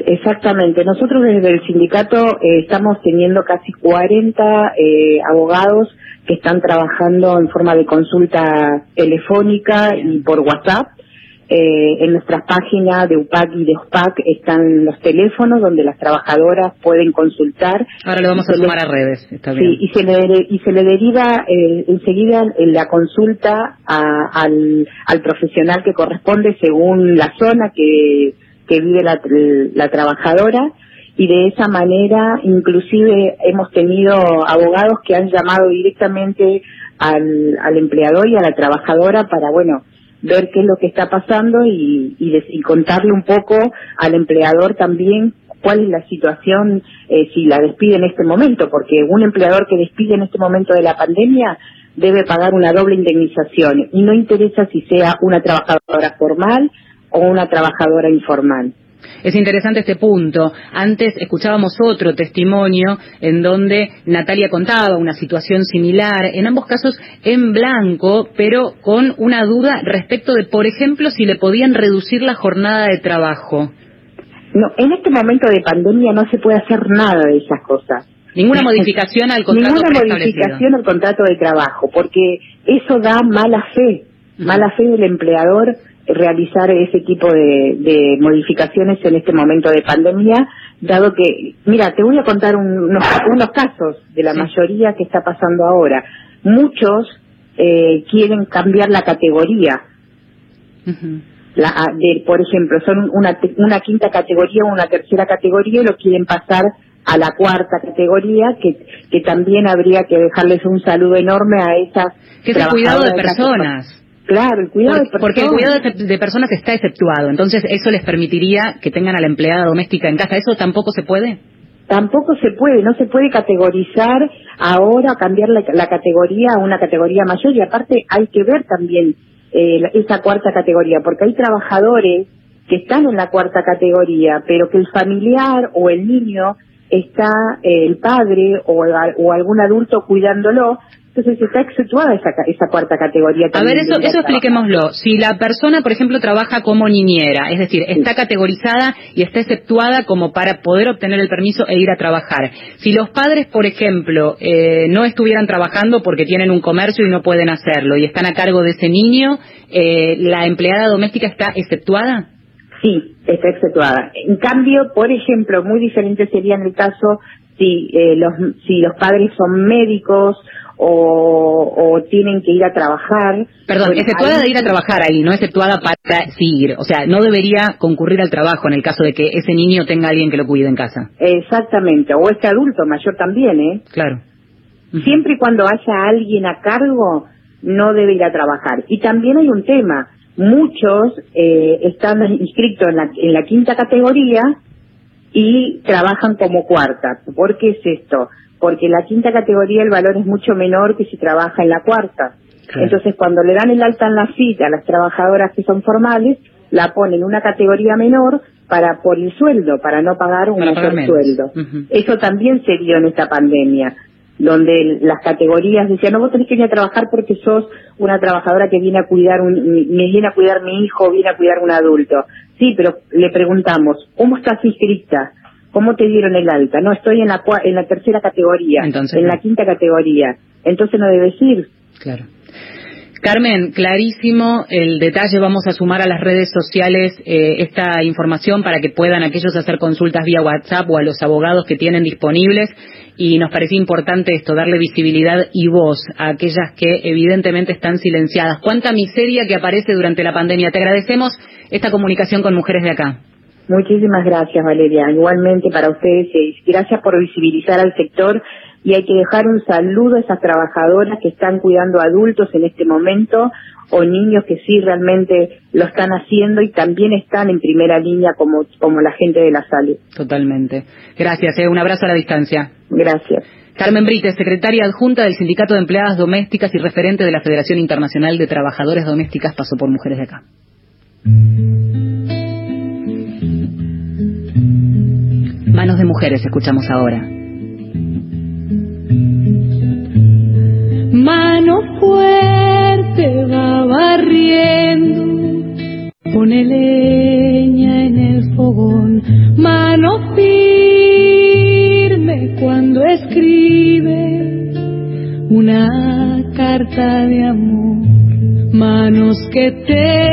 Exactamente. Nosotros desde el sindicato eh, estamos teniendo casi 40 eh, abogados que están trabajando en forma de consulta telefónica y por WhatsApp. Eh, en nuestras páginas de UPAC y de OSPAC están los teléfonos donde las trabajadoras pueden consultar. Ahora lo vamos a sumar les- a redes, está Sí, bien. y se le, y se le deriva eh, enseguida en la consulta a- al, al profesional que corresponde según la zona que, que vive la, la trabajadora y de esa manera inclusive hemos tenido abogados que han llamado directamente al, empleador y a la trabajadora para, bueno, ver qué es lo que está pasando y, y contarle un poco al empleador también cuál es la situación eh, si la despide en este momento, porque un empleador que despide en este momento de la pandemia debe pagar una doble indemnización y no interesa si sea una trabajadora formal o una trabajadora informal. Es interesante este punto. Antes escuchábamos otro testimonio en donde Natalia contaba una situación similar, en ambos casos en blanco, pero con una duda respecto de, por ejemplo, si le podían reducir la jornada de trabajo. No, en este momento de pandemia no se puede hacer nada de esas cosas. Ninguna modificación al contrato Ninguna modificación al contrato de trabajo, porque eso da mala fe, mala fe del empleador realizar ese tipo de, de modificaciones en este momento de pandemia, dado que, mira, te voy a contar un- unos, unos casos de la mayoría que está pasando ahora. Muchos eh, quieren cambiar la categoría. La, a- de, por ejemplo, son una, una quinta categoría o una tercera categoría y lo quieren pasar a la cuarta categoría, que, que también habría que dejarles un saludo enorme a esas Que es el cuidado de personas. Claro, el cuidado de personas. Porque el cuidado de, personas está exceptuado. Entonces, eso les permitiría que tengan a la empleada doméstica en casa. ¿Eso tampoco se puede? Tampoco se puede, no se puede categorizar ahora, cambiar la, la categoría a una categoría mayor y aparte hay que ver también eh, esa cuarta categoría, porque hay trabajadores que están en la cuarta categoría, pero que el familiar o el niño está eh, el padre o, algún adulto cuidándolo, entonces está exceptuada esa, esa cuarta categoría. A ver, eso, eso expliquémoslo. Si la persona, por ejemplo, trabaja como niñera, es decir, está categorizada y está exceptuada como para poder obtener el permiso e ir a trabajar. Si los padres, por ejemplo, eh, no estuvieran trabajando porque tienen un comercio y no pueden hacerlo y están a cargo de ese niño, eh, ¿la empleada doméstica está exceptuada? Sí, está exceptuada. En cambio, por ejemplo, muy diferente sería en el caso si eh, los si los padres son médicos o, o tienen que ir a trabajar. Perdón, Bueno, exceptuada de ir a trabajar ahí, no exceptuada para seguir. O sea, no debería concurrir al trabajo en el caso de que ese niño tenga alguien que lo cuide en casa. Exactamente, o este adulto mayor también, ¿eh? Claro. Siempre y cuando haya alguien a cargo, no debe ir a trabajar. Y también hay un tema, muchos eh, están inscritos en la, en la quinta categoría y trabajan como cuarta. ¿Por qué es esto? Porque en la quinta categoría el valor es mucho menor que si trabaja en la cuarta. Claro. Entonces, cuando le dan el alta en la cita a las trabajadoras que son formales, la ponen en una categoría menor para por el sueldo, para no pagar un Para pagar mayor sueldo. Eso también se dio en esta pandemia, donde las categorías decían, no, vos tenés que ir a trabajar porque sos una trabajadora que viene a cuidar, un, me viene a cuidar mi hijo, viene a cuidar un adulto. Sí, pero le preguntamos, ¿cómo estás inscrita? ¿Cómo te dieron el alta? No, estoy en la, en la tercera categoría, Entonces en la quinta categoría. Entonces no debes ir. Claro. Carmen, clarísimo el detalle. Vamos a sumar a las redes sociales eh, esta información para que puedan aquellos hacer consultas vía WhatsApp o a los abogados que tienen disponibles. Y nos parecía importante esto, darle visibilidad y voz a aquellas que evidentemente están silenciadas. Cuánta miseria que aparece durante la pandemia. Te agradecemos esta comunicación con mujeres de acá. Muchísimas gracias, Valeria. Igualmente para ustedes, eh, gracias por visibilizar al sector y hay que dejar un saludo a esas trabajadoras que están cuidando adultos en este momento o niños que sí realmente lo están haciendo y también están en primera línea como, como la gente de la salud. Totalmente. Gracias. eh. Un abrazo a la distancia. Gracias. Carmen Brites, secretaria adjunta del Sindicato de Empleadas Domésticas y referente de la Federación Internacional de Trabajadoras Domésticas, pasó por Mujeres de Acá. Manos de mujeres escuchamos ahora. Mano fuerte va barriendo, pone leña en el fogón. Mano firme cuando escribe una carta de amor. Manos que tejen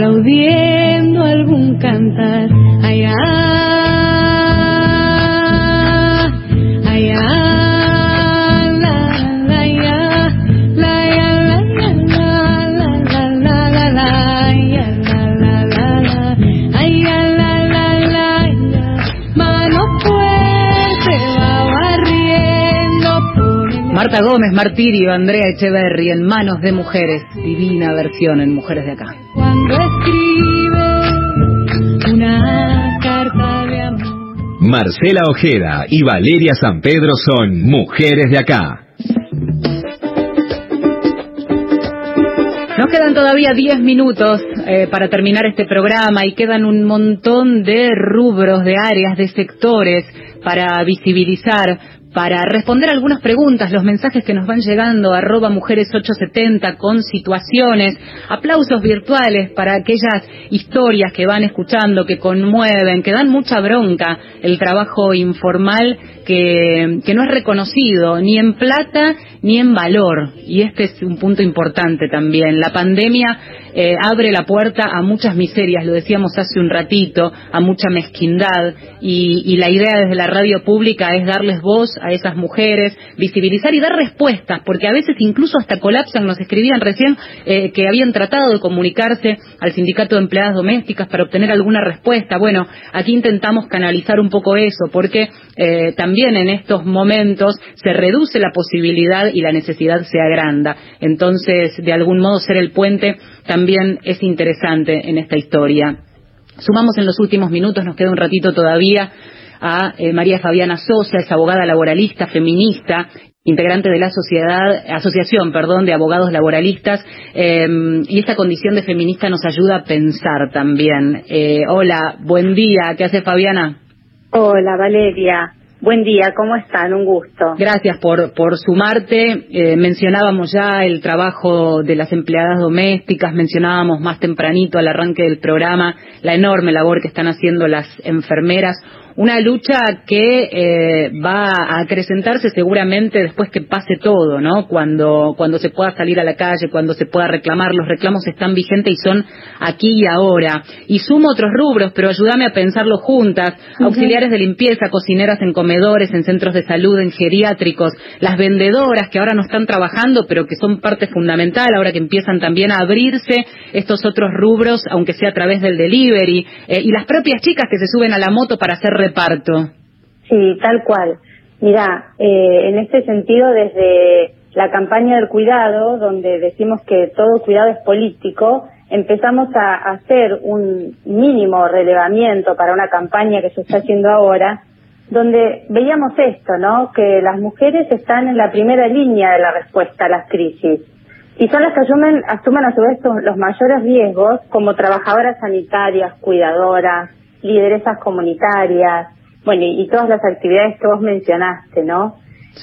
aplaudiendo algún cantar. Allá, allá, la, la, ya, la, ya, la, la, la, la, la, la, ya, la, la, la, la, ay, ya, la, la, la, ya. Mano fuerte va barriendo Marta Gómez, Martirio, Andrea Echeverry, en manos de mujeres. Divina versión en Mujeres de Acá. Cuando escribe una carta de amor. Marcela Ojeda y Valeria San Pedro son mujeres de acá. Nos quedan todavía 10 minutos eh, para terminar este programa y quedan un montón de rubros, de áreas, de sectores para visibilizar, para responder algunas preguntas, los mensajes que nos van llegando, arroba mujeres870 con situaciones, aplausos virtuales para aquellas historias que van escuchando, que conmueven, que dan mucha bronca, el trabajo informal que, que no es reconocido ni en plata ni en valor. Y este es un punto importante también. La pandemia eh, abre la puerta a muchas miserias, lo decíamos hace un ratito, a mucha mezquindad. Y, y la idea desde la radio pública es darles voz a esas mujeres, visibilizar y dar respuestas, porque a veces incluso hasta colapsan, nos escribían recién eh, que habían tratado de comunicarse al sindicato de empleadas domésticas para obtener alguna respuesta. Bueno, aquí intentamos canalizar un poco eso, porque eh, también en estos momentos se reduce la posibilidad y la necesidad se agranda. Entonces, de algún modo, ser el puente también es interesante en esta historia. Sumamos en los últimos minutos, nos queda un ratito todavía, a eh, María Fabiana Sosa, es abogada laboralista, feminista, integrante de la sociedad, asociación, perdón, de abogados laboralistas, eh, y esta condición de feminista nos ayuda a pensar también. Eh, hola, buen día, ¿qué hace Fabiana? Hola Valeria, buen día, ¿cómo están? Un gusto. Gracias por, por sumarte. Eh, mencionábamos ya el trabajo de las empleadas domésticas, mencionábamos más tempranito al arranque del programa la enorme labor que están haciendo las enfermeras. Una lucha que eh, va a acrecentarse seguramente después que pase todo, ¿no? Cuando, cuando se pueda salir a la calle, cuando se pueda reclamar. Los reclamos están vigentes y son aquí y ahora. Y sumo otros rubros, pero ayúdame a pensarlo juntas. Auxiliares de limpieza, cocineras en comedores, en centros de salud, en geriátricos. Las vendedoras que ahora no están trabajando, pero que son parte fundamental ahora que empiezan también a abrirse estos otros rubros, aunque sea a través del delivery. Eh, y las propias chicas que se suben a la moto para hacer reparto. Sí, tal cual. Mira, eh, en este sentido, desde la campaña del cuidado, donde decimos que todo cuidado es político, empezamos a hacer un mínimo relevamiento para una campaña que se está haciendo ahora, donde veíamos esto, ¿no? Que las mujeres están en la primera línea de la respuesta a las crisis y son las que asumen, asumen a su vez los mayores riesgos como trabajadoras sanitarias, cuidadoras, lideresas comunitarias, bueno, y, y todas las actividades que vos mencionaste, ¿no?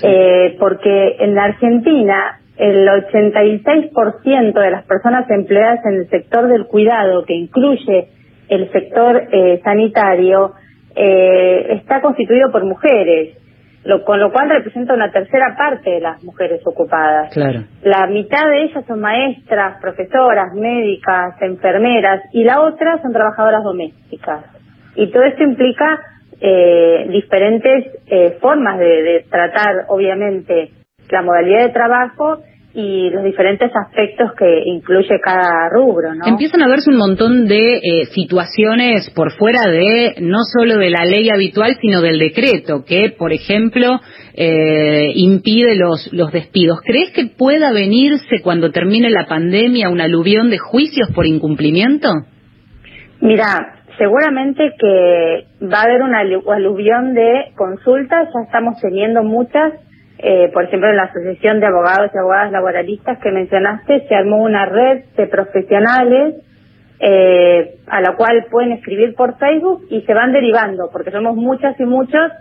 Eh, porque en la Argentina el 86% de las personas empleadas en el sector del cuidado, que incluye el sector eh, sanitario, eh, está constituido por mujeres, lo, con lo cual representa una tercera parte de las mujeres ocupadas. Claro. La mitad de ellas son maestras, profesoras, médicas, enfermeras y la otra son trabajadoras domésticas. Y todo esto implica eh, diferentes eh, formas de, de tratar, obviamente, la modalidad de trabajo y los diferentes aspectos que incluye cada rubro, ¿no? Empiezan a verse un montón de eh, situaciones por fuera de no solo de la ley habitual, sino del decreto, que, por ejemplo, eh, impide los, los despidos. ¿Crees que pueda venirse cuando termine la pandemia un aluvión de juicios por incumplimiento? Mira, seguramente que va a haber un alu- aluvión de consultas, ya estamos teniendo muchas, eh, por ejemplo, en la Asociación de Abogados y Abogadas Laboralistas que mencionaste, se armó una red de profesionales eh, a la cual pueden escribir por Facebook y se van derivando, porque somos muchas y muchos,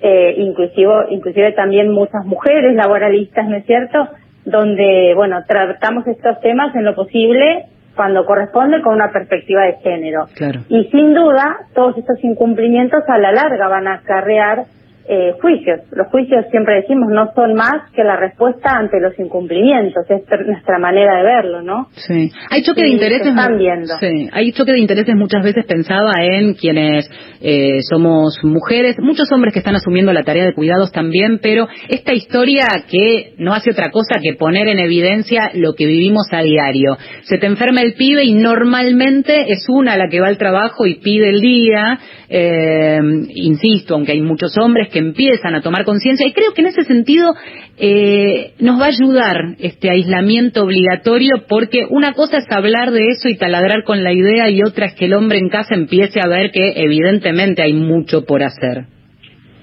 eh, inclusive, inclusive también muchas mujeres laboralistas, ¿no es cierto?, donde, bueno, tratamos estos temas en lo posible cuando corresponde con una perspectiva de género. Claro. Y sin duda, todos estos incumplimientos a la larga van a acarrear eh, juicios. Los juicios, siempre decimos, no son más que la respuesta ante los incumplimientos. Es nuestra manera de verlo, ¿no? Sí. Hay choque de intereses. se están viendo. Sí. Hay choque de intereses muchas veces pensaba en quienes eh, somos mujeres, muchos hombres que están asumiendo la tarea de cuidados también, pero esta historia que no hace otra cosa que poner en evidencia lo que vivimos a diario. Se te enferma el pibe y normalmente es una la que va al trabajo y pide el día. eh, insisto, aunque hay muchos hombres que empiezan a tomar conciencia y creo que en ese sentido eh, nos va a ayudar este aislamiento obligatorio porque una cosa es hablar de eso y taladrar con la idea y otra es que el hombre en casa empiece a ver que evidentemente hay mucho por hacer.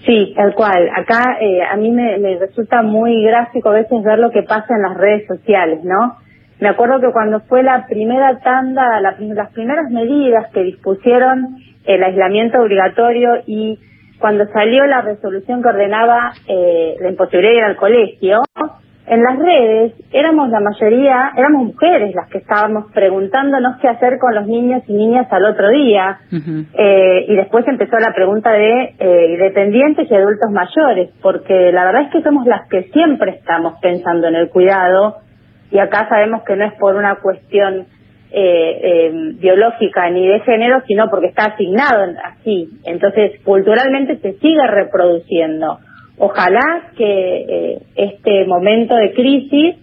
Sí, tal cual. Acá eh, a mí me, me resulta muy gráfico a veces ver lo que pasa en las redes sociales, ¿no? Me acuerdo que cuando fue la primera tanda, la- las primeras medidas que dispusieron el aislamiento obligatorio y cuando salió la resolución que ordenaba eh, la imposibilidad de ir al colegio, en las redes éramos la mayoría, éramos mujeres las que estábamos preguntándonos qué hacer con los niños y niñas al otro día. Eh, y después empezó la pregunta de eh, dependientes y adultos mayores, porque la verdad es que somos las que siempre estamos pensando en el cuidado y acá sabemos que no es por una cuestión eh, eh, biológica ni de género, sino porque está asignado así. Entonces, culturalmente se sigue reproduciendo. Ojalá que eh, este momento de crisis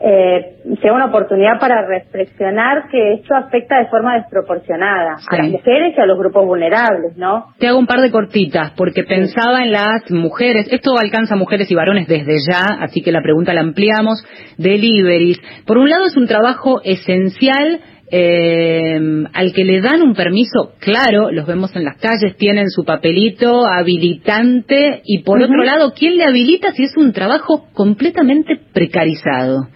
eh, sea una oportunidad para reflexionar que esto afecta de forma desproporcionada a las mujeres y a los grupos vulnerables, ¿no? Te hago un par de cortitas, porque pensaba en las mujeres, esto alcanza a mujeres y varones desde ya, así que la pregunta la ampliamos, deliveries. Por un lado es un trabajo esencial eh, al que le dan un permiso claro, los vemos en las calles, tienen su papelito habilitante, y por otro lado, ¿quién le habilita si es un trabajo completamente precarizado?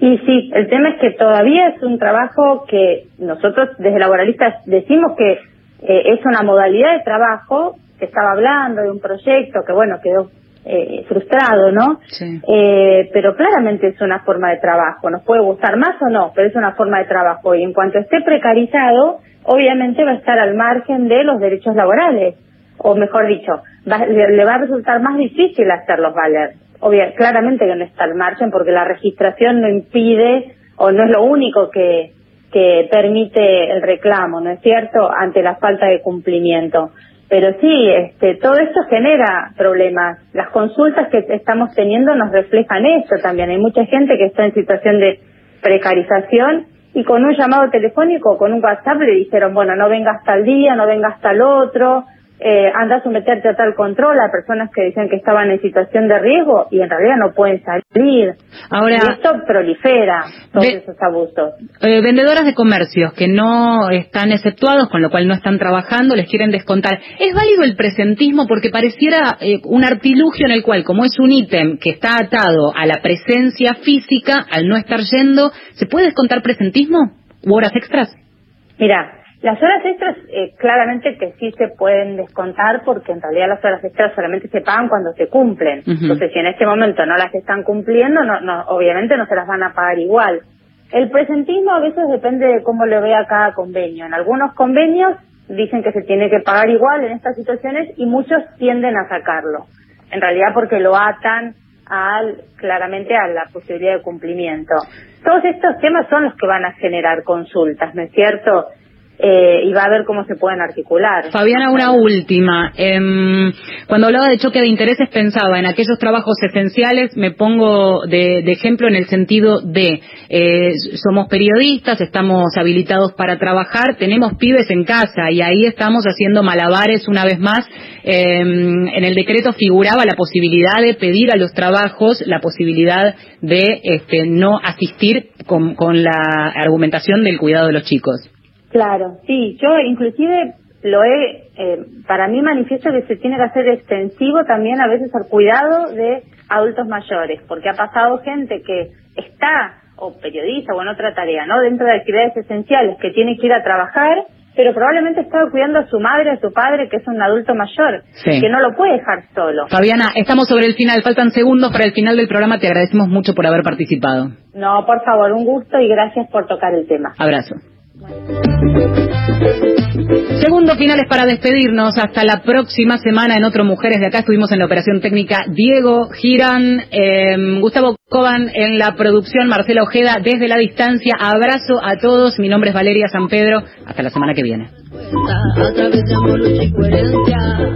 Y sí, el tema es que todavía es un trabajo que nosotros desde laboralistas decimos que eh, es una modalidad de trabajo, que estaba hablando de un proyecto que bueno, quedó eh, frustrado, ¿no? Eh, pero claramente es una forma de trabajo, nos puede gustar más o no, pero es una forma de trabajo y en cuanto esté precarizado, obviamente va a estar al margen de los derechos laborales, o mejor dicho, va- le, le va a resultar más difícil hacerlos valer. Obvia, claramente que no está al margen porque la registración no impide o no es lo único que, que permite el reclamo, ¿no es cierto?, ante la falta de cumplimiento. Pero sí, este, todo esto genera problemas. Las consultas que estamos teniendo nos reflejan eso también. Hay mucha gente que está en situación de precarización y con un llamado telefónico, con un WhatsApp le dijeron, bueno, no venga hasta el día, no venga hasta el otro, eh, anda a someterte a tal control a personas que decían que estaban en situación de riesgo y en realidad no pueden salir. Ahora- y esto prolifera, todos Ve- esos abusos. Eh, vendedoras de comercios que no están exceptuados, con lo cual no están trabajando, les quieren descontar. ¿Es válido el presentismo? Porque pareciera eh, un artilugio en el cual, como es un ítem que está atado a la presencia física, al no estar yendo, ¿se puede descontar presentismo? ¿U horas extras? Mira, las horas extras eh, claramente que sí se pueden descontar porque en realidad las horas extras solamente se pagan cuando se cumplen. Entonces, si en este momento no las están cumpliendo, no, no, obviamente no se las van a pagar igual. El presentismo a veces depende de cómo lo vea cada convenio. En algunos convenios dicen que se tiene que pagar igual en estas situaciones y muchos tienden a sacarlo. En realidad porque lo atan al, claramente a la posibilidad de cumplimiento. Todos estos temas son los que van a generar consultas, ¿no es cierto? Eh, y va a ver cómo se pueden articular. Fabiana, una última. Em, cuando hablaba de choque de intereses pensaba en aquellos trabajos esenciales, me pongo de, de ejemplo en el sentido de eh, somos periodistas, estamos habilitados para trabajar, tenemos pibes en casa y ahí estamos haciendo malabares una vez más. Em, en el decreto figuraba la posibilidad de pedir a los trabajos la posibilidad de este, no asistir con, con la argumentación del cuidado de los chicos. Claro, sí, yo inclusive lo he, eh, para mí manifiesto que se tiene que hacer extensivo también a veces al cuidado de adultos mayores, porque ha pasado gente que está, o periodista o en otra tarea, ¿no? Dentro de actividades esenciales, que tiene que ir a trabajar, pero probablemente estaba cuidando a su madre, a su padre, que es un adulto mayor, Sí. que no lo puede dejar solo. Fabiana, estamos sobre el final, faltan segundos para el final del programa, te agradecemos mucho por haber participado. No, por favor, un gusto y gracias por tocar el tema. Abrazo. Segundos finales para despedirnos. Hasta la próxima semana en otro Mujeres de Acá. Estuvimos en la operación técnica Diego Girán, eh, Gustavo Coban en la producción, Marcela Ojeda desde la distancia. Abrazo a todos. Mi nombre es Valeria San Pedro. Hasta la semana que viene.